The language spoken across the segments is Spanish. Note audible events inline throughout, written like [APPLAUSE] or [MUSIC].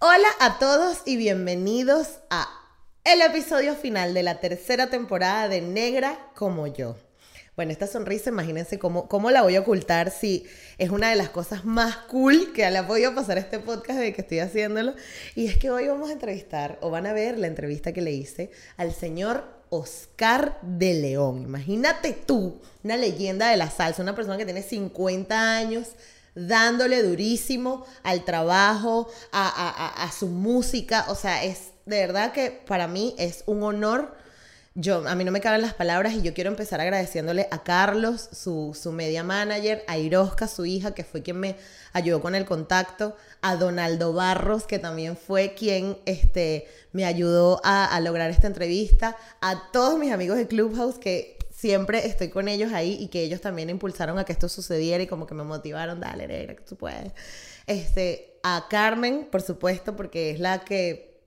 Hola a todos y bienvenidos a el episodio final de la tercera temporada de Negra como yo. Bueno, esta sonrisa, imagínense cómo, cómo la voy a ocultar si es una de las cosas más cool que le ha podido pasar este podcast de que estoy haciéndolo. Y es que hoy vamos a entrevistar, o van a ver la entrevista que le hice al señor Oscar de León. Imagínate tú, una leyenda de la salsa, una persona que tiene 50 años dándole durísimo al trabajo, a, su música. O sea, es de verdad que para mí es un honor. Yo, a mí no me caben las palabras y yo quiero empezar agradeciéndole a Carlos, su, su media manager, a Irosca, su hija, que fue quien me ayudó con el contacto, a Donaldo Barros, que también fue quien este, me ayudó a, a lograr esta entrevista, a todos mis amigos de Clubhouse que siempre estoy con ellos ahí y que ellos también impulsaron a que esto sucediera y como que me motivaron, dale, negra, tú puedes. Este, a Carmen, por supuesto, porque es la que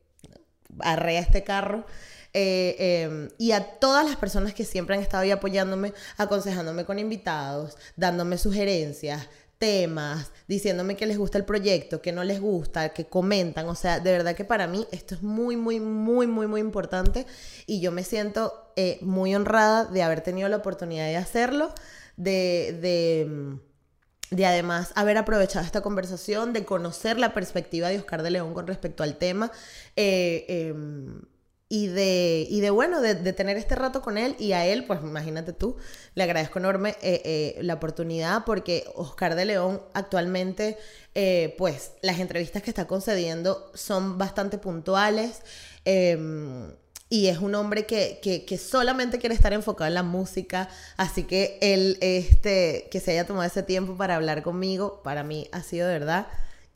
arrea este carro. Eh, em, y a todas las personas que siempre han estado ahí apoyándome, aconsejándome con invitados, dándome sugerencias, temas, diciéndome que les gusta el proyecto, que no les gusta, que comentan. O sea, de verdad que para mí esto es muy, muy, muy, muy, muy importante y yo me siento eh, muy honrada de haber tenido la oportunidad de hacerlo, de, de, de, además haber aprovechado esta conversación, de conocer la perspectiva de Oscar de León con respecto al tema. Eh, em, y de, y de bueno, de, tener este rato con él y a él, pues imagínate tú, le agradezco enorme eh, eh, la oportunidad porque Oscar de León actualmente, eh, pues las entrevistas que está concediendo son bastante puntuales em, y es un hombre que, que, que, solamente quiere estar enfocado en la música, así que él, este, que se haya tomado ese tiempo para hablar conmigo, para mí ha sido de verdad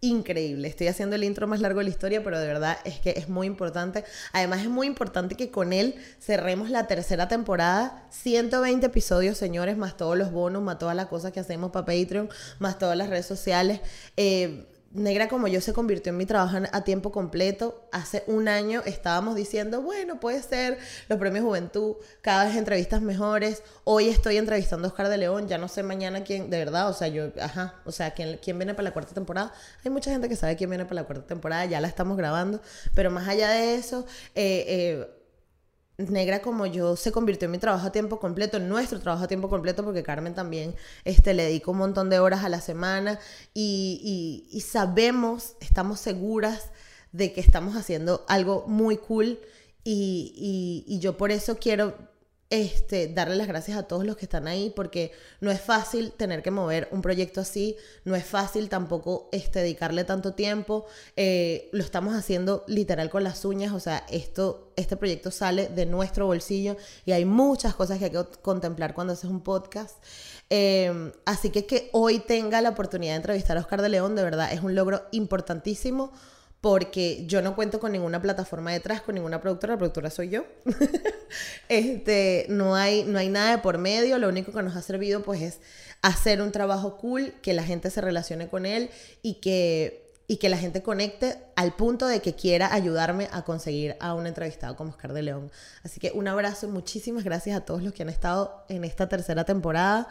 increíble. Estoy haciendo el intro más largo de la historia, pero de verdad es que es muy importante. Además es muy importante que con él cerremos la tercera temporada. 120 episodios, señores, más todos los bonos, más todas las cosas que hacemos para Patreon, más todas las redes sociales. Eh, Negra como yo se convirtió en mi trabajo a tiempo completo. Hace un año estábamos diciendo, bueno, puede ser los premios Juventud, cada vez entrevistas mejores. Hoy estoy entrevistando a Oscar de León, ya no sé mañana quién, de verdad, o sea, yo, ajá, o sea, quién, quién viene para la cuarta temporada. Hay mucha gente que sabe quién viene para la cuarta temporada, ya la estamos grabando, pero más allá de eso, eh, eh negra como yo se convirtió en mi trabajo a tiempo completo, en nuestro trabajo a tiempo completo, porque Carmen también este, le dedica un montón de horas a la semana y, y, sabemos, estamos seguras de que estamos haciendo algo muy cool y, y yo por eso quiero este, darle las gracias a todos los que están ahí, porque no es fácil tener que mover un proyecto así, no es fácil tampoco este, dedicarle tanto tiempo, eh, lo estamos haciendo literal con las uñas, o sea, esto, este proyecto sale de nuestro bolsillo y hay muchas cosas que hay que contemplar cuando haces un podcast. Eh, así que que hoy tenga la oportunidad de entrevistar a Oscar de León, de verdad, es un logro importantísimo porque yo no cuento con ninguna plataforma detrás, con ninguna productora, la productora soy yo. [LAUGHS] [LAUGHS] este, no hay, no hay nada de por medio, lo único que nos ha servido pues es hacer un trabajo cool, que la gente se relacione con él y que, y que la gente conecte al punto de que quiera ayudarme a conseguir a un entrevistado como Oscar de León. Así que un abrazo y muchísimas gracias a todos los que han estado en esta tercera temporada.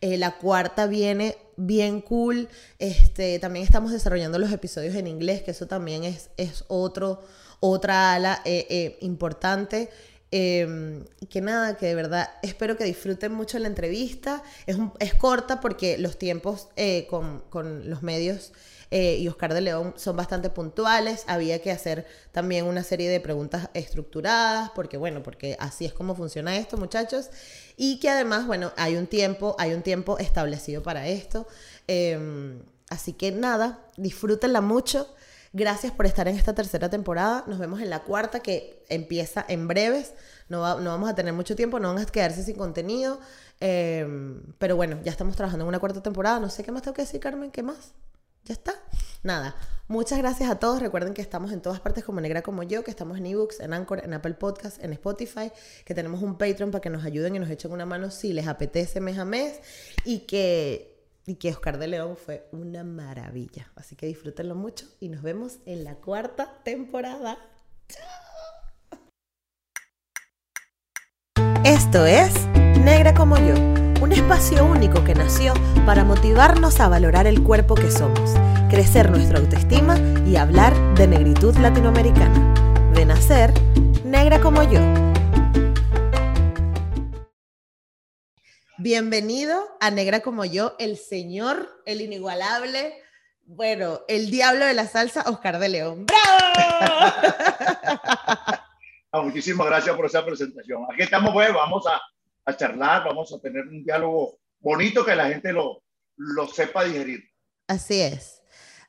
Eh, la cuarta viene bien cool. Este, también estamos desarrollando los episodios en inglés, que eso también es, es otro, otra ala eh, eh, importante. Em, que nada, que de verdad espero que disfruten mucho la entrevista. Es, es corta porque los tiempos con, con los medios eh, y Oscar de León son bastante puntuales. Había que hacer también una serie de preguntas estructuradas, porque bueno, porque así es como funciona esto, muchachos. Y que además, bueno, hay un tiempo, hay un tiempo establecido para esto. Em, así que nada, disfrútenla mucho. Gracias por estar en esta tercera temporada. Nos vemos en la cuarta que empieza en breves. No, vamos a tener mucho tiempo, no van a quedarse sin contenido. Em, pero bueno, ya estamos trabajando en una cuarta temporada. No sé qué más tengo que decir, Carmen. ¿Qué más? Ya está. Nada. Muchas gracias a todos. Recuerden que estamos en todas partes como Negra como yo, que estamos en ebooks, en Anchor, en Apple Podcast, en Spotify, que tenemos un Patreon para que nos ayuden y nos echen una mano si les apetece mes a mes y que, y que Oscar de León fue una maravilla. Así que disfrútenlo mucho y nos vemos en la cuarta temporada. ¡Chao! Esto es Negra como yo un espacio único que nació para motivarnos a valorar el cuerpo que somos, crecer nuestra autoestima y hablar de negritud latinoamericana. De nacer, negra como yo. Bienvenido a Negra como yo, el señor, el inigualable, bueno, el diablo de la salsa, Oscar de León. ¡Bravo! Ah, muchísimas gracias por esa presentación. Aquí estamos, pues, vamos a, a, charlar, vamos a tener un diálogo bonito que la gente lo, lo sepa digerir. Así es.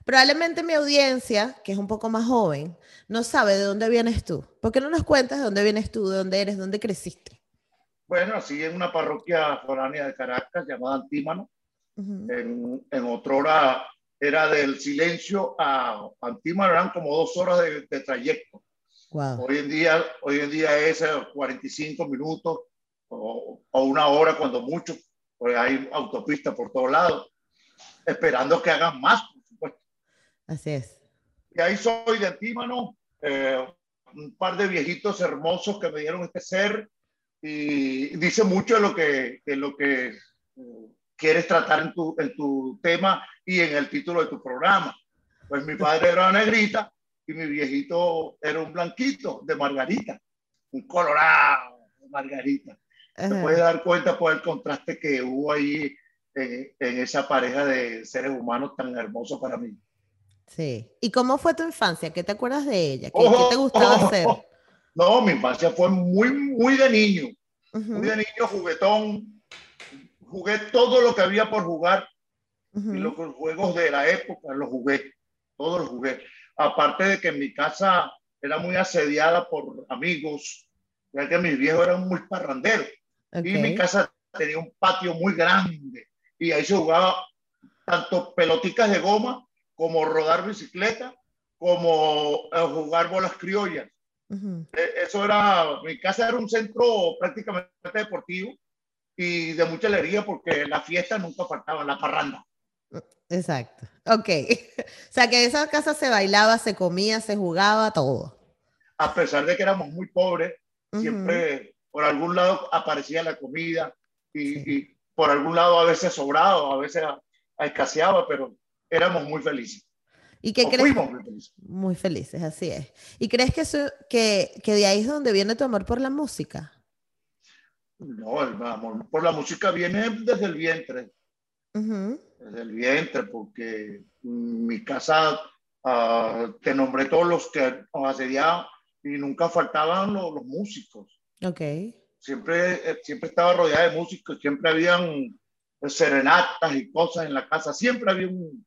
Probablemente mi audiencia, que es un poco más joven, no sabe de dónde vienes tú. ¿Por qué no nos cuentas de dónde vienes tú, de dónde eres, dónde creciste? Bueno, así en una parroquia foránea de Caracas llamada Antímano. en, en otra hora era del silencio a Antímano, eran como dos horas de, de trayecto. Hoy, en día, hoy en día es 45 eh, minutos o, o una hora cuando mucho, pues hay autopista por todos lados, esperando que hagan más, por supuesto. Así es. Y ahí soy de Antímano, eh, un par de viejitos hermosos que me dieron este ser y dice mucho de lo que, de lo que eh, quieres tratar en tu, en tu tema y en el título de tu programa. Pues mi padre era una negrita y mi viejito era un blanquito de Margarita, un colorado de Margarita. Te puedes dar cuenta por el contraste que hubo ahí en, en, esa pareja de seres humanos tan hermosos para mí. Sí. ¿Y cómo fue tu infancia? ¿Qué te acuerdas de ella? ¿Qué, ¿qué te gustaba hacer? No, mi infancia fue muy, muy de niño. Muy de niño, juguetón. Jugué todo lo que había por jugar. Y los juegos de la época los jugué. Todos los jugué aparte de que en mi casa era muy asediada por amigos, ya que mis viejos eran muy parranderos. Y mi casa tenía un patio muy grande y ahí se jugaba tanto peloticas de goma como rodar bicicleta, como eh, jugar bolas criollas. E, eso era, mi casa era un centro prácticamente deportivo y de mucha alegría porque la fiesta nunca faltaba, la parranda. Exacto. Ok. [LAUGHS] O sea que en esa casa se bailaba, se comía, se jugaba, todo. A pesar de que éramos muy pobres, siempre por algún lado aparecía la comida y, por algún lado a veces sobrado, a veces escaseaba, pero éramos muy felices. ¿Y qué crees? muy felices. Muy felices, así es. ¿Y crees que, eso, que, que de ahí es donde viene tu amor por la música? No, el amor por la música viene desde el vientre desde el vientre, porque mi casa uh, te nombré todos los que nos asediaban y nunca faltaban los, los músicos. Ok. Siempre, eh, siempre estaba rodeada de músicos, siempre habían serenatas y cosas en la casa, siempre había un...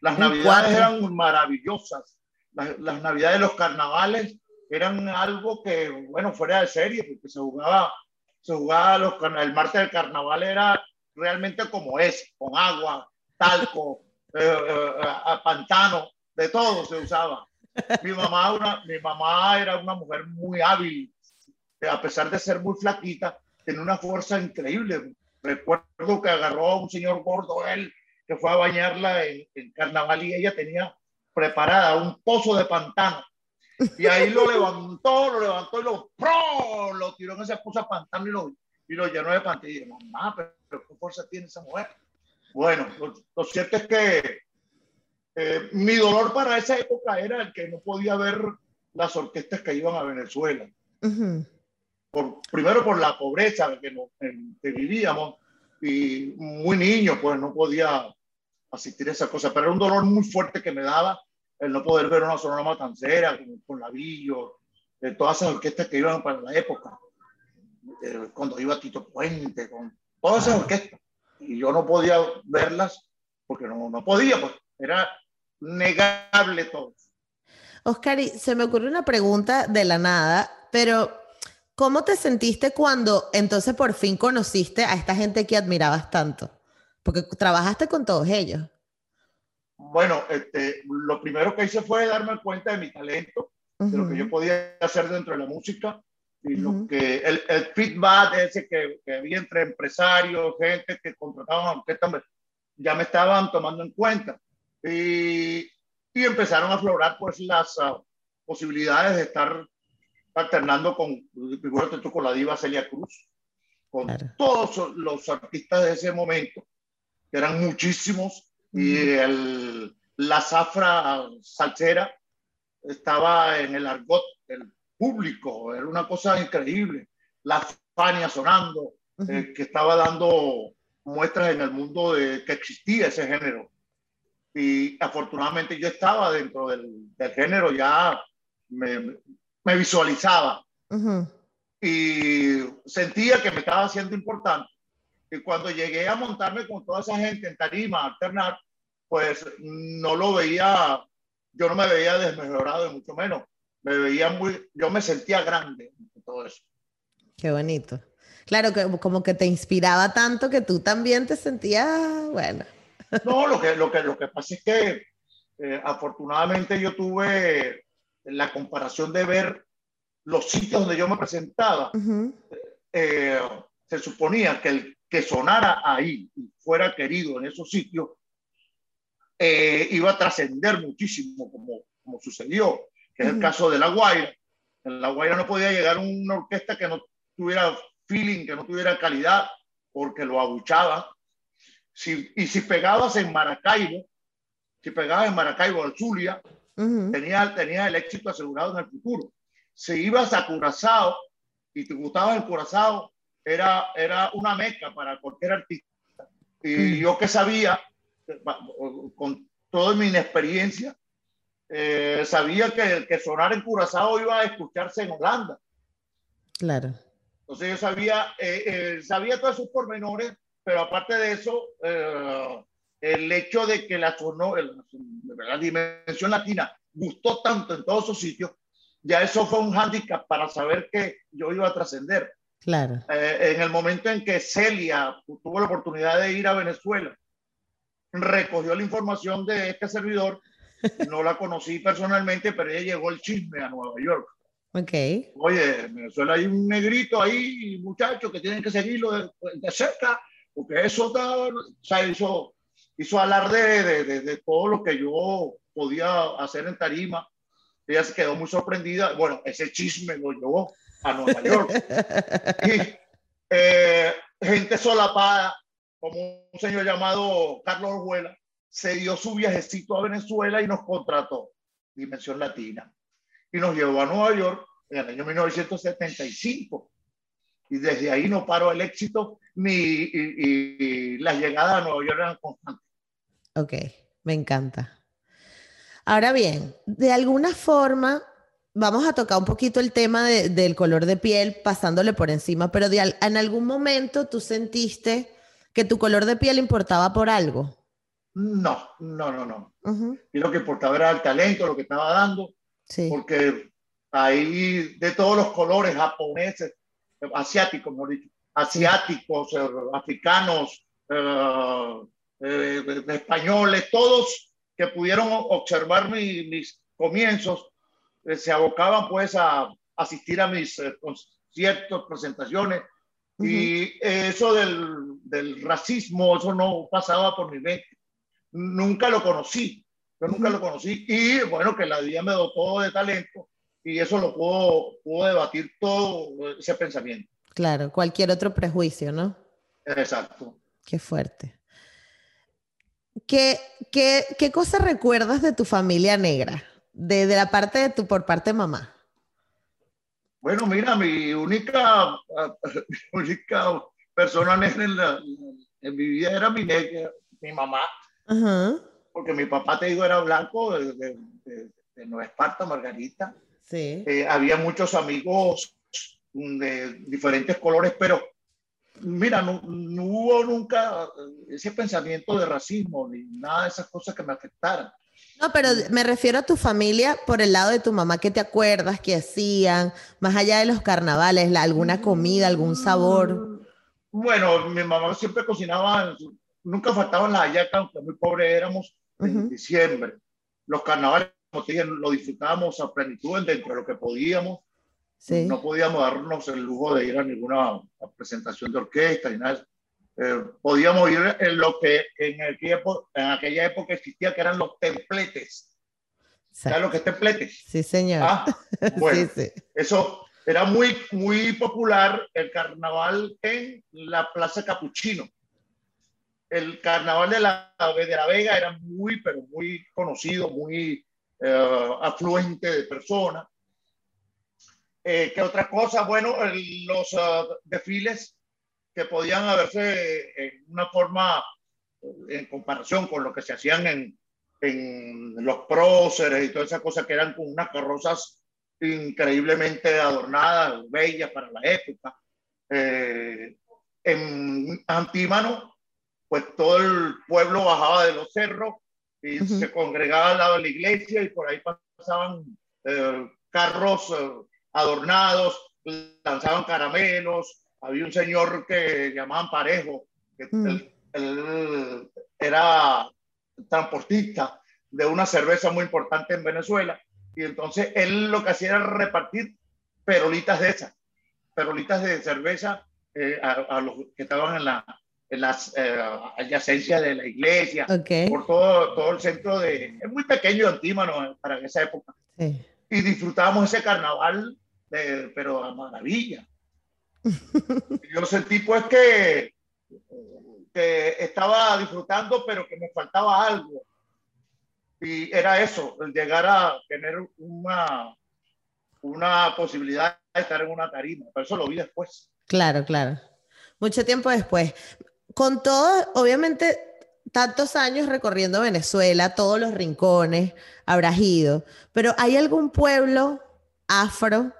Las navidades eran maravillosas, las, las navidades, los carnavales eran algo que, bueno, fuera de serie, porque se jugaba, se jugaba los, el martes del carnaval era realmente como es, con agua, talco, [LAUGHS] eh, eh, pantano, de todo se usaba. Mi mamá, una, mi mamá era una mujer muy hábil, a pesar de ser muy flaquita, tenía una fuerza increíble. Recuerdo que agarró a un señor gordo, él, que fue a bañarla en, carnaval y ella tenía preparada un pozo de pantano. Y ahí lo levantó, lo levantó y lo, lo tiró en ese pozo de pantano y lo, y lo llenó de pantalla. Y mamá, pero, ¿qué fuerza tiene esa mujer? Bueno, lo, cierto es que eh, mi dolor para esa época era el que no podía ver las orquestas que iban a Venezuela. por, primero por la pobreza que, que vivíamos y muy niño, pues no podía asistir a esa cosa, pero era un dolor muy fuerte que me daba el no poder ver una sonora matancera con, con Lavillo, de todas esas orquestas que iban para la época. Eh, cuando iba Tito Puente, con todas esas orquestas. Y yo no podía verlas porque no, no podía, pues era negable todo. Oscar, se me ocurre una pregunta de la nada, pero ¿cómo te sentiste cuando entonces por fin conociste a esta gente que admirabas tanto? Porque trabajaste con todos ellos. Bueno, este, lo primero que hice fue darme cuenta de mi talento, de lo que yo podía hacer dentro de la música y lo que el, el, feedback ese que, que, había entre empresarios, gente que contrataban orquestas, ya me estaban tomando en cuenta. Y, y empezaron a aflorar pues las uh, posibilidades de estar alternando con, figúrate tú, con la diva Celia Cruz. con todos los artistas de ese momento, eran muchísimos, y el, la zafra salsera estaba en el argot del público, era una cosa increíble. La Fania sonando, eh, que estaba dando muestras en el mundo de que existía ese género. Y afortunadamente yo estaba dentro del, del género, ya me, me visualizaba. Y sentía que me estaba haciendo importante. Y cuando llegué a montarme con toda esa gente en tarima, alternar, pues no lo veía, yo no me veía desmejorado, de mucho menos. Me veía muy, yo me sentía grande todo eso. Qué bonito. Claro, que como que te inspiraba tanto que tú también te sentías, bueno. No, lo que, lo que, lo que pasa es que eh, afortunadamente yo tuve la comparación de ver los sitios donde yo me presentaba. Eh, se suponía que el que sonara ahí y fuera querido en esos sitios eh, iba a trascender muchísimo, como, como sucedió, que es el caso de La Guaira. En La Guaira no podía llegar una orquesta que no tuviera feeling, que no tuviera calidad, porque lo abuchaba. Si, y si pegabas en Maracaibo, si pegabas en Maracaibo, al Zulia, tenía, tenía el éxito asegurado en el futuro. Si ibas a Curazao y te gustaba el Curazao, era, era una meca para cualquier artista. Y yo que sabía, con toda mi inexperiencia, eh, sabía que, que sonar en Curazao iba a escucharse en Holanda. Claro. Entonces yo sabía, eh, eh, sabía todos esos pormenores, pero aparte de eso, eh, el hecho de que la, la dimensión latina gustó tanto en todos esos sitios, ya eso fue un hándicap para saber que yo iba a trascender. Claro. en el momento en que Celia tuvo la oportunidad de ir a Venezuela, recogió la información de este servidor, no la conocí personalmente, pero ella llegó el chisme a Nueva York. Ok. Oye, en Venezuela hay un negrito ahí, muchacho, que tienen que seguirlo de, cerca, porque eso o sea, hizo, hizo alarde de, de, todo lo que yo podía hacer en Tarima. Ella se quedó muy sorprendida. Bueno, ese chisme lo llevó a Nueva York. y eh, gente solapada, como un señor llamado Carlos Orjuela, se dio su viajecito a Venezuela y nos contrató. Dimensión Latina y nos llevó a Nueva York en el año 1975. Y desde ahí no paró el éxito ni y, las llegadas a Nueva York eran constantes. Ok, me encanta. Ahora bien, de alguna forma, vamos a tocar un poquito el tema del color de piel, pasándole por encima, pero en algún momento tú sentiste que tu color de piel importaba por algo. No, no, no, no. Y lo que importaba era el talento, lo que estaba dando porque ahí de todos los colores japoneses, asiáticos, mejor dicho, asiáticos, eh, africanos, eh, eh, españoles, todos que pudieron observar mis comienzos, se abocaban pues a asistir a mis conciertos, presentaciones, y eso del, del, racismo, eso no pasaba por mi mente. Nunca lo conocí. Yo nunca lo conocí y bueno, que la vida me dotó de talento y eso lo puedo, puedo debatir todo ese pensamiento. Claro, cualquier otro prejuicio, ¿no? Exacto. Qué fuerte. ¿Qué, qué, qué cosa recuerdas de tu familia negra? De, de, la parte de tu, por parte de mamá. Bueno, mira, mi única, [LAUGHS] mi única persona negra en, la, en, mi vida era mi negra, mi mamá. Ajá porque mi papá, te digo, era blanco de, de, Nueva Esparta, Margarita. Sí. Eh, había muchos amigos de diferentes colores, pero mira, no, no, hubo nunca ese pensamiento de racismo ni nada de esas cosas que me afectaran. No, pero me refiero a tu familia por el lado de tu mamá, ¿qué te acuerdas que hacían? Más allá de los carnavales, alguna comida, algún sabor. Bueno, mi mamá siempre cocinaba, nunca faltaban las hallacas, aunque muy pobres éramos, en diciembre. Los carnavales, como te dije, lo disfrutábamos a plenitud dentro de lo que podíamos. No podíamos darnos el lujo de ir a ninguna presentación de orquesta ni nada. Eh, podíamos ir en lo que en, el tiempo, en aquella época existía, que eran los templetes. ¿Sabes lo que es templetes? Sí, señor. Ah, [LAUGHS] bueno, Eso, era muy, muy popular el carnaval en la Plaza Capuchino. El carnaval de la, de la Vega era muy, pero muy conocido, muy eh, afluente de personas. Eh, ¿Qué otra cosa? Bueno, los uh, desfiles que podían haberse en una forma, en comparación con lo que se hacían en, en los próceres y todas esas cosas que eran con unas carrozas increíblemente adornadas, bellas para la época. Eh, en Antímano, pues todo el pueblo bajaba de los cerros y se congregaba al lado de la iglesia y por ahí pasaban eh, carros eh, adornados, lanzaban caramelos. Había un señor que llamaban Parejo, que mm. él, era transportista de una cerveza muy importante en Venezuela. Y entonces él lo que hacía era repartir perolitas de esas, perolitas de cerveza eh, a, los que estaban en, la, en las eh, adyacencias de la iglesia, por todo, todo el centro de... Es muy pequeño Antímano para esa época. Y disfrutábamos ese carnaval, de, pero a maravilla. [LAUGHS] Yo sentí pues que, que estaba disfrutando, pero que me faltaba algo. Y era eso, el llegar a tener una, una posibilidad de estar en una tarima. Pero eso lo vi después. Claro, claro. Mucho tiempo después. Con todo, obviamente, tantos años recorriendo Venezuela, todos los rincones, habrás ido, pero ¿hay algún pueblo afro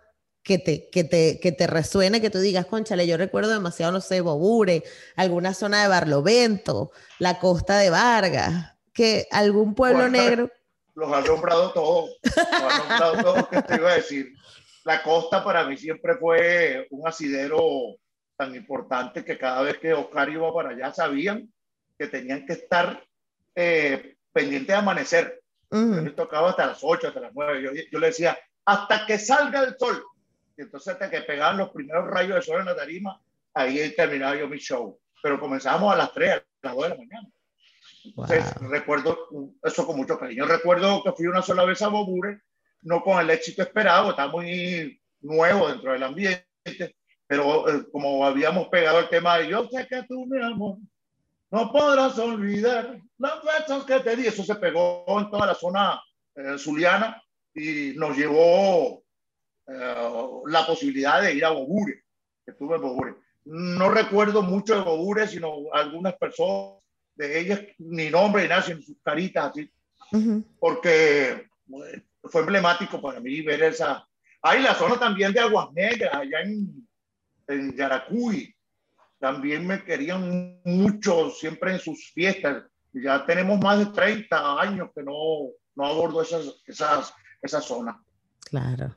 que te, que te, que te resuene, que tú digas, conchale, yo recuerdo demasiado, no sé, Bobure, alguna zona de Barlovento, la costa de Vargas, que algún pueblo negro... Los ha nombrado todos, los ha nombrado todos, que te iba a decir. La costa para mí siempre fue un asidero tan importante que cada vez que Oscar iba para allá sabían que tenían que estar eh, pendientes de amanecer. Yo tocaba hasta las 8, hasta las 9. Yo, yo le decía, hasta que salga el sol. Y entonces hasta que pegaban los primeros rayos de sol en la tarima, ahí terminaba yo mi show. Pero comenzábamos a las 3, a las 2 de la mañana. Entonces, recuerdo eso con mucho cariño. Recuerdo que fui una sola vez a Bobure, no con el éxito esperado, estaba muy nuevo dentro del ambiente, pero eh, como habíamos pegado el tema de yo sé que tú, mi amor, no podrás olvidar las veces que te di, eso se pegó en toda la zona eh, zuliana y nos llevó eh, la posibilidad de ir a Bobure, que estuve en Bobure. No recuerdo mucho de Bobure, sino algunas personas de ellas, ni nombre ni nada, sino sus caritas así, porque fue emblemático para mí ver esa. Hay la zona también de Aguas Negras, allá en, en Yaracuy, también me querían mucho siempre en sus fiestas. Ya tenemos más de 30 años que no, no abordo esas, esas, esa zona. Claro.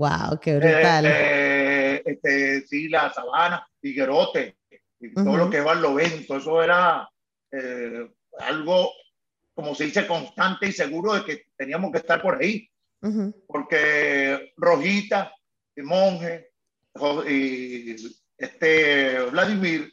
Wow, qué brutal. Eh, eh, este, sí, la sabana, Higuerote, y todo lo que va al Lovento, eso era eh, algo, como se dice, constante y seguro de que teníamos que estar por ahí. Porque Rojita, y Monje y este, Vladimir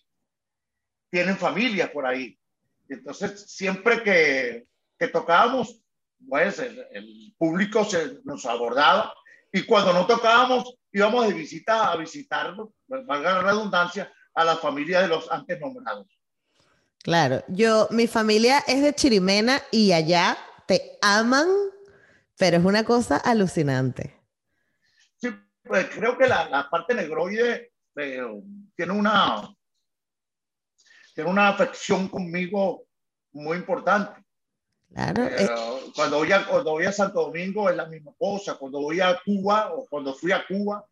tienen familias por ahí. Entonces, siempre que, que tocábamos, pues el, público se nos abordaba y cuando no tocábamos, íbamos de visita a visitar, valga la redundancia, a la familia de los antes nombrados. Claro, yo, mi familia es de Chirimena y allá te aman, pero es una cosa alucinante. Sí, pues creo que la, la parte negroide eh, tiene una tiene una afección conmigo muy importante. Claro. Eh, cuando, voy a, cuando voy a Santo Domingo es la misma cosa. Cuando voy a Cuba o cuando fui a Cuba,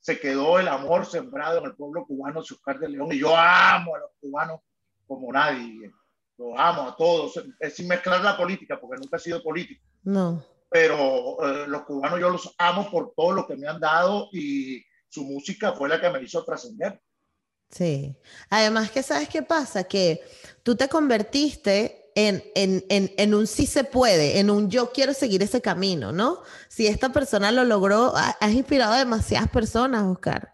se quedó el amor sembrado en el pueblo cubano de Oscar de León. Y yo amo a los cubanos como nadie. Los amo a todos, es sin mezclar la política, porque nunca he sido político. No. Pero eh, los cubanos yo los amo por todo lo que me han dado y su música fue la que me hizo trascender. Sí. Además que sabes qué pasa, que tú te convertiste en, en, en, en, un sí se puede, en un yo quiero seguir ese camino, ¿no? Si esta persona lo logró, has inspirado a demasiadas personas, Oscar.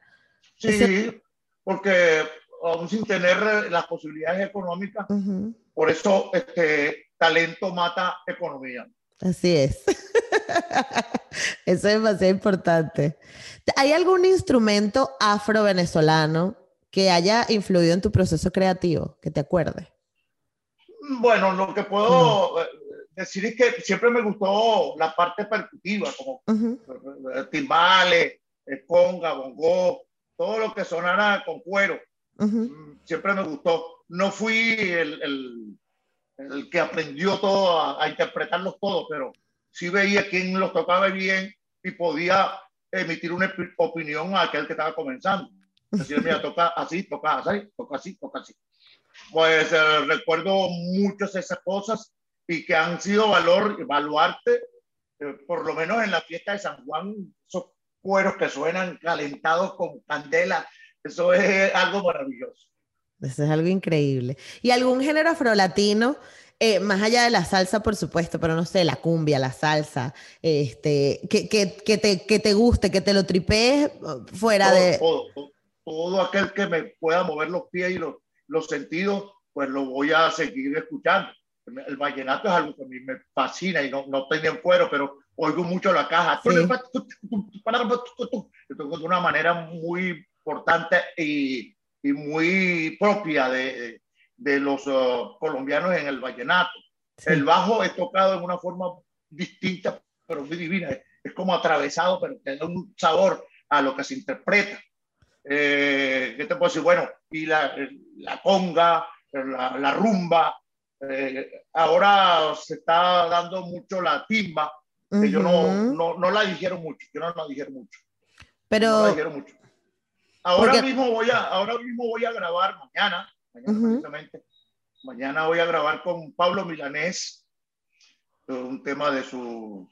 Sí, porque aún sin tener las posibilidades económicas. Por eso este talento mata economía. Así es. [LAUGHS] Eso es demasiado importante. ¿Hay algún instrumento afro-venezolano que haya influido en tu proceso creativo, que te acuerdes? Bueno, lo que puedo eh, decir es que siempre me gustó la parte percutiva, como timbales, conga, bongo, todo lo que sonara con cuero. Mm, siempre me gustó. No fui el, el, que aprendió todo a, interpretarlos todos, pero sí veía quién los tocaba bien y podía emitir una opinión a aquel que estaba comenzando. Decir, mira, [LAUGHS] toca así, toca así, toca así, toca así. Pues eh, recuerdo muchas de esas cosas y que han sido valor, baluarte, eh, por lo menos en la fiesta de San Juan, esos cueros que suenan calentados con candela, eso es algo maravilloso. Eso es algo increíble. ¿Y algún género afrolatino, eh, más allá de la salsa, por supuesto, pero no sé, la cumbia, la salsa, este, que, que, que te, que te guste, que te lo tripees fuera de... Todo, todo, aquel que me pueda mover los pies y los, los sentidos, pues lo voy a seguir escuchando. El vallenato es algo que a mí me fascina y no, no tengo en cuero, pero oigo mucho la caja. Sí. De una manera muy importante y, y muy propia de, de los uh, colombianos en el vallenato. Sí. El bajo es tocado en una forma distinta, pero muy divina. Es como atravesado, pero tiene un sabor a lo que se interpreta. Eh, ¿Qué te puedo decir? Bueno, y la, la conga, la, la rumba. Eh, ahora se está dando mucho la timba, que uh -huh. yo no, no, no, la dijeron mucho, yo no la dijeron mucho. Pero... No la dijeron mucho. Ahora, Porque... mismo voy a, ahora mismo voy a grabar mañana, mañana uh -huh. precisamente, mañana voy a grabar con Pablo Milanés un tema de su,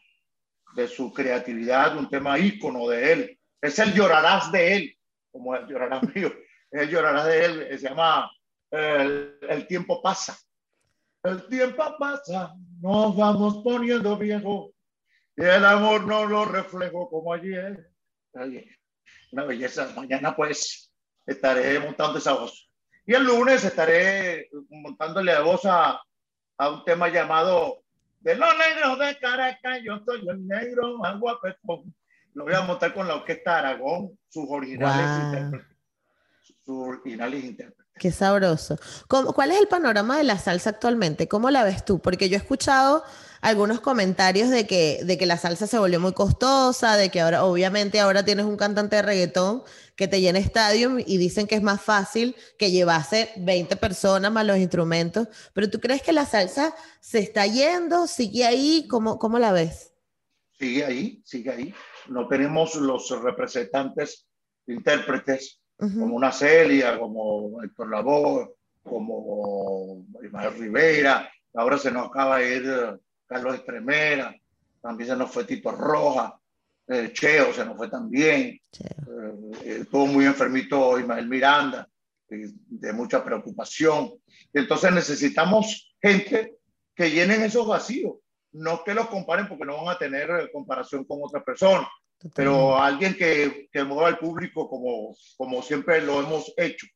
de su creatividad, un tema ícono de él. Es el llorarás de él, como el llorarás mío. [LAUGHS] El llorarás de él, se llama el, el tiempo pasa. El tiempo pasa, nos vamos poniendo viejos y el amor no lo reflejo como ayer. Una belleza. Mañana pues estaré montando esa voz. Y el lunes estaré montándole la voz a, a un tema llamado De los negros de Caracas, yo soy el negro más guapetón. Lo voy a montar con la Orquesta Aragón, sus originales wow. Sus originales intérpretes. Qué sabroso. ¿Cuál es el panorama de la salsa actualmente? ¿Cómo la ves tú? Porque yo he escuchado algunos comentarios de que, de que la salsa se volvió muy costosa, de que ahora, obviamente, ahora tienes un cantante de reggaetón que te llena estadio y dicen que es más fácil que llevase 20 personas más los instrumentos. Pero ¿tú crees que la salsa se está yendo? ¿Sigue ahí? ¿Cómo, cómo la ves? Sigue ahí, sigue ahí. No tenemos los representantes, intérpretes Uh -huh. como una Celia, como Héctor Lavoe, como Ismael Rivera, ahora se nos acaba de ir Carlos Estremera, también se nos fue Tito Roja, eh, Cheo se nos fue también, eh, estuvo muy enfermito Ismael Miranda, de, de mucha preocupación. Entonces necesitamos gente que llenen esos vacíos, no que los comparen porque no van a tener comparación con otras personas pero alguien que, que mueva al público como, como siempre lo hemos hecho.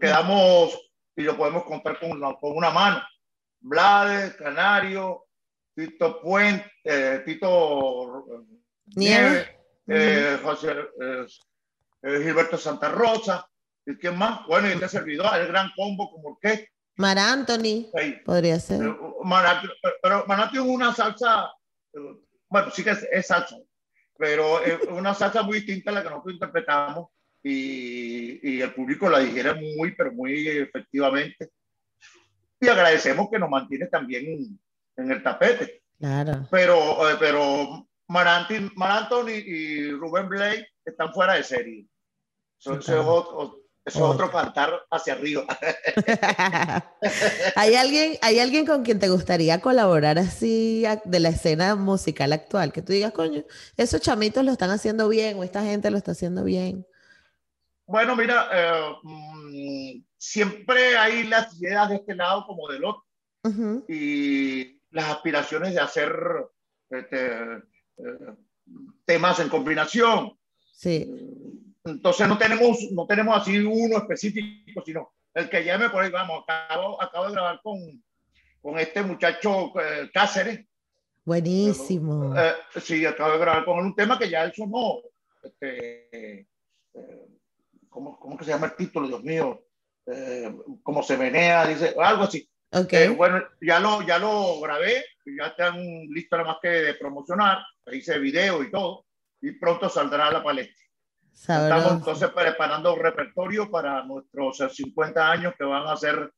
Quedamos y lo podemos contar con una, con una mano. Blades, Canario, Tito Puente, eh, Tito Nieves, eh, José eh, Gilberto Santa Rosa, ¿y quién más? Bueno, y este servidor, el gran combo como orquesta. Mar Anthony, sí. podría ser. Mar, pero Mar Anthony es una salsa, bueno, sí que es, es salsa, pero es una salsa muy distinta a la que nosotros interpretamos y, y el público la digiere muy, pero muy efectivamente. Y agradecemos que nos mantiene también en, en el tapete. Claro. Pero, eh, pero Marantini, Marantoni y Rubén Blake están fuera de serie. Eso, eso, es otro, eso es otro cantar hacia arriba. [LAUGHS] ¿Hay, alguien, ¿Hay alguien con quien te gustaría colaborar así de la escena musical actual? Que tú digas, coño, esos chamitos lo están haciendo bien o esta gente lo está haciendo bien. Bueno, mira, eh, siempre hay las ideas de este lado como del otro. Uh -huh. Y las aspiraciones de hacer este, eh, temas en combinación. Sí. Entonces no tenemos, no tenemos así uno específico, sino el que llame por ahí, vamos, acabo, acabo de grabar con, con este muchacho eh, Cáceres, Buenísimo. Eh, sí, acabo de grabar con un tema que ya él sonó. Este, eh, ¿cómo, ¿Cómo que se llama el título, Dios mío? Eh, como se menea, dice, algo así. Okay. bueno, ya lo, ya lo grabé, ya están listos nada más que de promocionar, hice video y todo, y pronto saldrá a la palestra. Estamos entonces preparando un repertorio para nuestros 50 años que van a ser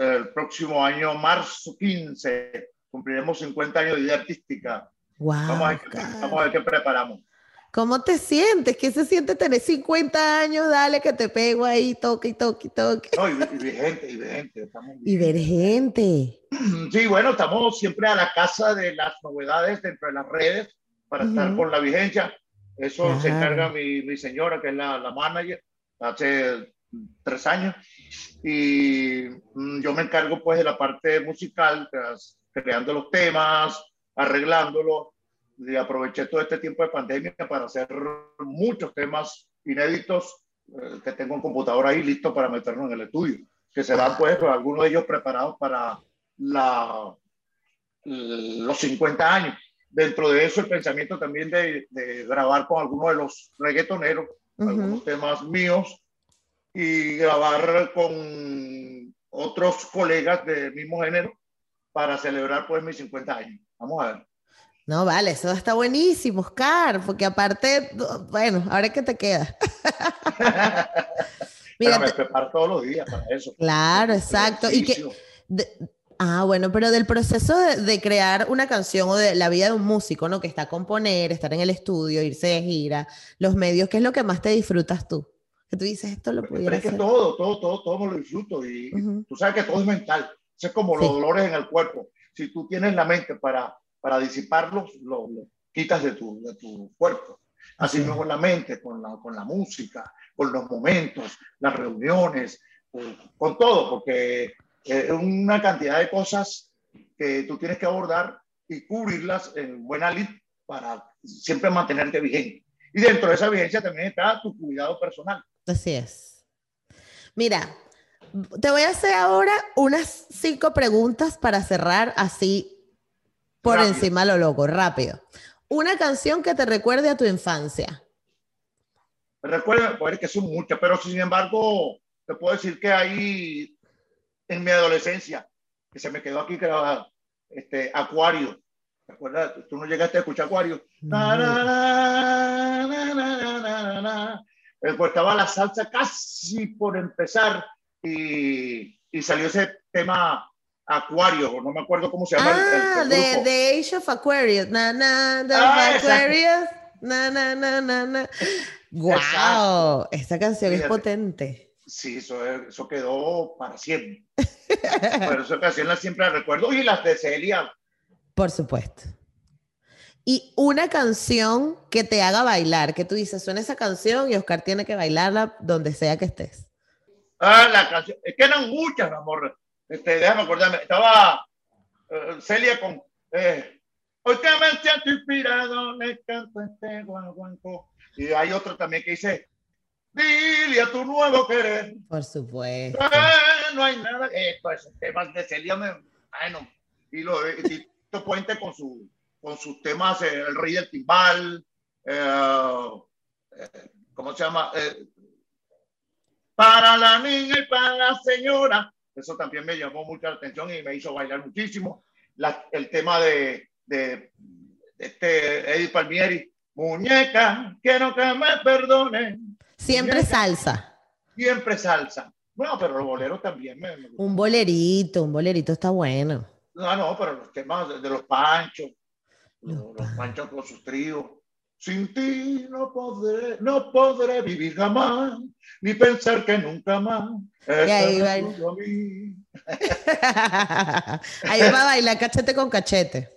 el próximo año, marzo 15. Cumpliremos 50 años de vida artística. Wow, vamos, a ver, vamos a ver qué preparamos. ¿Cómo te sientes? ¿Qué se siente tener 50 años? Dale que te pego ahí, toque y toque y toque. No, y, vigente, y vigente. Estamos y vigente. [CLEARS THROAT] Sí, bueno, estamos siempre a la casa de las novedades dentro de las redes para estar con la vigencia. Eso se encarga mi, mi, señora, que es la, la manager, hace tres años. Y mm, yo me encargo pues de la parte musical, creando los temas, arreglándolos y aproveché todo este tiempo de pandemia para hacer muchos temas inéditos eh, que tengo en computador ahí listo para meternos en el estudio, que serán pues algunos de ellos preparados para la, los 50 años. Dentro de eso el pensamiento también de, de grabar con algunos de los reggaetoneros, algunos temas míos, y grabar con otros colegas del mismo género para celebrar pues mis 50 años. Vamos a ver. No, vale, eso está buenísimo, Oscar, porque aparte, bueno, ahora que te queda. [LAUGHS] Mira, me preparo todos los días para eso. Claro, exacto. Y que, ah, bueno, pero del proceso de, crear una canción o de la vida de un músico, ¿no? Que está a componer, estar en el estudio, irse de gira, los medios, ¿qué es lo que más te disfrutas tú? Que tú dices, esto lo pudiera hacer. Es que todo, todo, todo, todo me lo disfruto y tú sabes que todo es mental. Es como los dolores en el cuerpo. Si tú tienes la mente para para disiparlos, lo, quitas de tu, de tu cuerpo. Así mismo con la mente, con la, con la música, con los momentos, las reuniones, con, todo, porque es una cantidad de cosas que tú tienes que abordar y cubrirlas en buena lid para siempre mantenerte vigente. Y dentro de esa vigencia también está tu cuidado personal. Así es. Mira, te voy a hacer ahora unas cinco preguntas para cerrar así por encima lo loco, rápido. Una canción que te recuerde a tu infancia. Me recuerda, puede que son muchas, pero sin embargo, te puedo decir que hay en mi adolescencia, que se me quedó aquí grabado, este, Acuario. ¿Te acuerdas? Tú no llegaste a escuchar Acuario. pues estaba la salsa casi por empezar y, y salió ese tema Acuario, no me acuerdo cómo se llama. Ah, de The Age of Aquarius. Na, na, the ah, Aquarius. Na, na, na, na, na. ¡Wow! Esta canción es potente. Sí, eso, eso quedó para siempre. [LAUGHS] Por esa canción la siempre la recuerdo. Y las de Celia. Por supuesto. Y una canción que te haga bailar, que tú dices, suena esa canción y Oscar tiene que bailarla donde sea que estés. Ah, la canción. Es que eran muchas, amor. Este, déjame acordarme, estaba uh, Celia con eh, Hoy que me siento inspirado, le canto este guaguanco. Y hay otro también que dice, dile a tu nuevo querer. Por supuesto. Eh, no hay nada. Eh, pues temas de Celia, me, bueno, y lo Tito Puente con, su, con sus temas, eh, El Rey del Timbal, eh, ¿cómo se llama? para la niña y para la señora. Eso también me llamó mucha atención y me hizo bailar muchísimo. el tema de, de, este Eddie Palmieri, muñeca, quiero que me perdone. Siempre salsa. Siempre salsa. Bueno, pero los boleros también me, Un bolerito, un bolerito está bueno. No, no, pero los temas de, los panchos, los, los panchos con sus tríos. Sin ti no podré, no podré vivir jamás, ni pensar que nunca más. Y ahí va. [LAUGHS] ahí va a bailar cachete con cachete.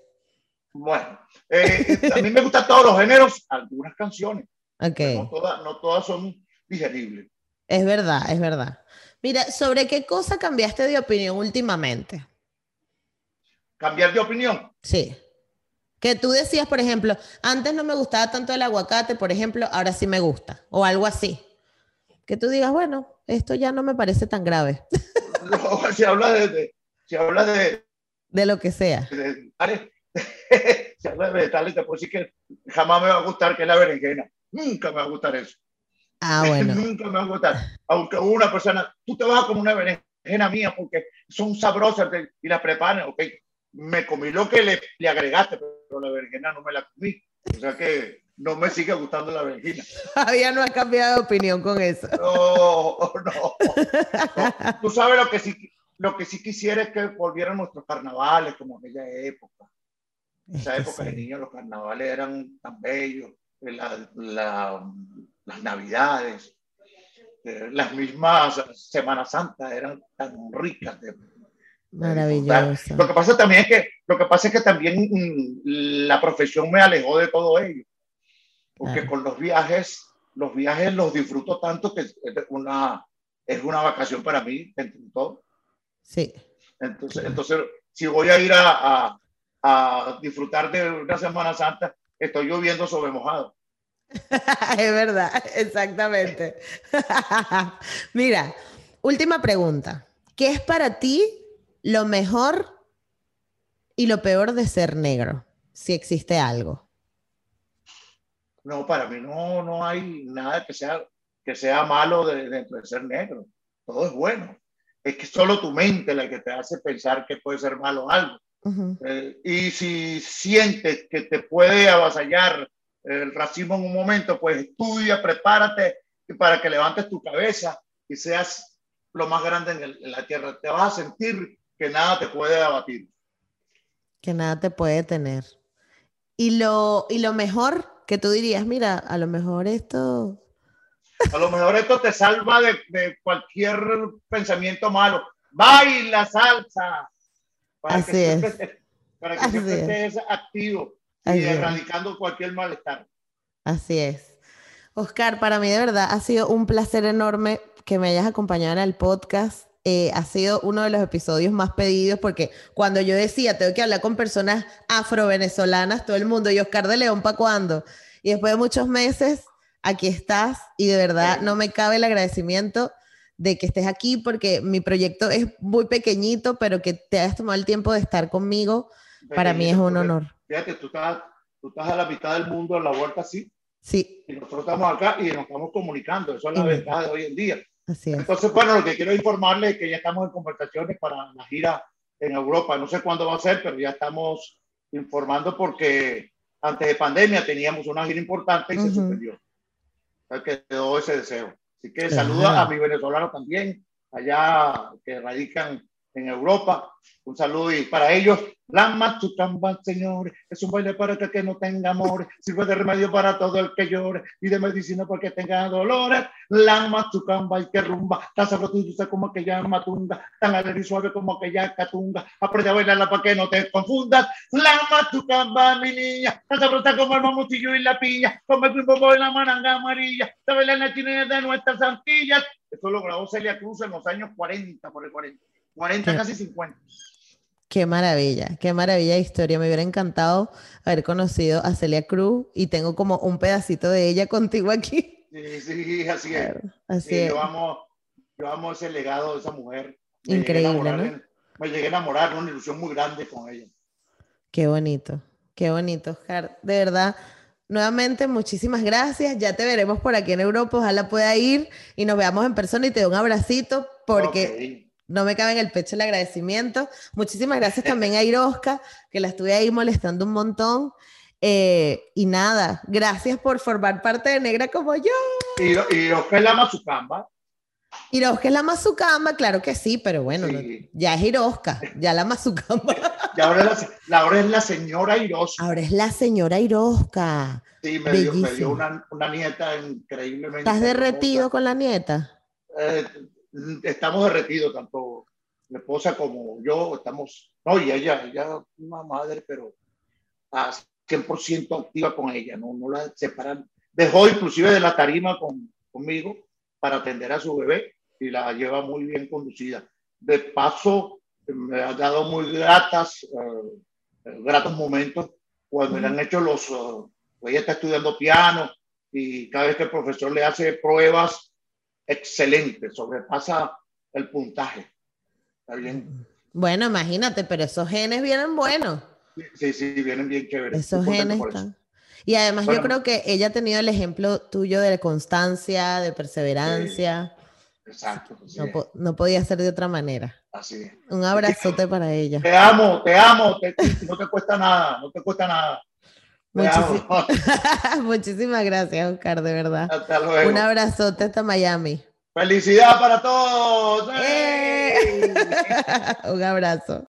Bueno, eh, a mí me gustan todos los géneros, algunas canciones. Okay. No, todas, no todas son Es verdad, es verdad. Mira, ¿sobre qué cosa cambiaste de opinión últimamente? ¿Cambiar de opinión? Sí. Que tú decías, por ejemplo, antes no me gustaba tanto el aguacate, por ejemplo, ahora sí me gusta, o algo así. Que tú digas, bueno, esto ya no me parece tan grave. [LAUGHS] No, [LAUGHS] si habla de, si habla de, de lo que sea. De, si [LAUGHS] de vegetales, te puedo decir que jamás me va a gustar que es la berenjena. Nunca me va a gustar eso. Ah, bueno. [LAUGHS] Nunca me va a gustar. Aunque una persona, tú te vas a comer una berenjena mía porque son sabrosas y la preparan, ok. Me comí lo que le, le agregaste, pero la berenjena no me la comí. O sea que no me sigue gustando la berenjena. [LAUGHS] Todavía no ha cambiado de opinión con eso. No, no. [LAUGHS] Tú sabes lo que sí, lo que sí quisiera es que volvieran nuestros carnavales como aquella época. Esa época de niños los carnavales eran tan bellos, la, las navidades, eh, las mismas Semanas Santas eran tan ricas de, Maravilloso. Lo que pasa también es que, lo que pasa es que también mm, la profesión me alejó de todo ello. Porque con los viajes, los viajes los disfruto tanto que es una, es una vacación para mí, entre todo. Sí. Entonces, entonces si voy a ir a, a, a, disfrutar de una Semana Santa, estoy lloviendo sobre mojado. [LAUGHS] es verdad, exactamente. [LAUGHS] Mira, última pregunta. ¿Qué es para ti lo mejor y lo peor de ser negro, si existe algo. No, para mí no, no hay nada que sea, que sea malo de, dentro de ser negro. Todo es bueno. Es que solo tu mente la que te hace pensar que puede ser malo algo. Eh, y si sientes que te puede avasallar el racismo en un momento, pues estudia, prepárate para que levantes tu cabeza y seas lo más grande en, en la tierra. Te vas a sentir que nada te puede abatir. Que nada te puede tener. Y lo, y lo mejor que tú dirías, mira, a lo mejor esto... A lo mejor esto te salva de, de cualquier pensamiento malo. Baila salsa. Para Así que es. para que siempre estés activo y erradicando cualquier malestar. Así es. Oscar, para mí de verdad ha sido un placer enorme que me hayas acompañado en el podcast. Eh, ha sido uno de los episodios más pedidos porque cuando yo decía, tengo que hablar con personas afro-venezolanas, todo el mundo, y Oscar de León, ¿para cuándo? Y después de muchos meses, aquí estás y de verdad no me cabe el agradecimiento de que estés aquí porque mi proyecto es muy pequeñito, pero que te hayas tomado el tiempo de estar conmigo, para mí es un honor. Fíjate, tú estás, tú estás a la mitad del mundo, a la vuelta así. Sí. Y nosotros estamos acá y nos estamos comunicando. Eso es la ventaja de hoy en día. Así es. Entonces, bueno, lo que quiero informarles es que ya estamos en conversaciones para la gira en Europa. No sé cuándo va a ser, pero ya estamos informando porque antes de pandemia teníamos una gira importante y se suspendió. O sea, quedó ese deseo. Así que saluda a mi venezolano también, allá que radican en Europa. Un saludo y para ellos, la Machucamba, señores, es un baile para que, que no tenga amor, sirve de remedio para todo el que llore y de medicina porque tenga dolores. La Machucamba y que rumba, tan sabrosa como aquella matunga, tan alegre y suave como aquella catunga. Aprende a bailarla para que no te confundas. La Machucamba, mi niña, tan sabrosa como el mamutillo y la piña, como el primo y la mananga amarilla, la baila en la chinera de nuestras antillas. Esto lo grabó Celia Cruz en los años 40 por el 40. 40, casi 50. Qué maravilla, qué maravilla de historia. Me hubiera encantado haber conocido a Celia Cruz y tengo como un pedacito de ella [LAUGHS] contigo aquí. Sí, sí, así es. así es. Yo amo, yo amo ese legado de esa mujer. Increíble, ¿no? me llegué a enamorar, una ilusión muy grande con ella. Qué bonito, qué bonito, Oscar. De verdad, nuevamente, muchísimas gracias. Ya te veremos por aquí en Europa. Ojalá pueda ir y nos veamos en persona y te doy un abracito porque no me cabe en el pecho el agradecimiento. Muchísimas gracias también a Irosca, que la estuve ahí molestando un montón. Eh, y nada, gracias por formar parte de Negra como yo. Y Irosca es la mazucamba. Irosca es la mazucamba, claro que sí, pero bueno, ya es Irosca, ya la mazucamba. [LAUGHS] y ahora es la, ahora es la señora Irosca. Ahora es la señora Irosca. Sí, me dio, me dio, una, una nieta increíblemente. ¿Estás derretido con la nieta? Eh, estamos derretidos, tanto mi esposa como yo, estamos, no, y ella, ella una madre, pero a 100% activa con ella, no, no la separan. Dejó inclusive de la tarima con, conmigo para atender a su bebé y la lleva muy bien conducida. De paso, me ha dado muy gratas, uh, gratos momentos cuando le han hecho los, uh, ella está estudiando piano y cada vez que el profesor le hace pruebas, excelente, sobrepasa el puntaje. ¿Está bien? Bueno, imagínate, pero esos genes vienen buenos. Sí, sí, vienen bien chéveres. Esos genes están. Y además yo creo que ella ha tenido el ejemplo tuyo de constancia, de perseverancia. exacto. No, no, podía ser de otra manera. Así es. Un abrazote para ella. Te amo, te amo, no te cuesta nada, no te cuesta nada. [LAUGHS] Muchísimas gracias, Oscar, de verdad. Hasta luego. Un abrazote hasta Miami. Felicidad para todos. ¡Eh! [LAUGHS] Un abrazo.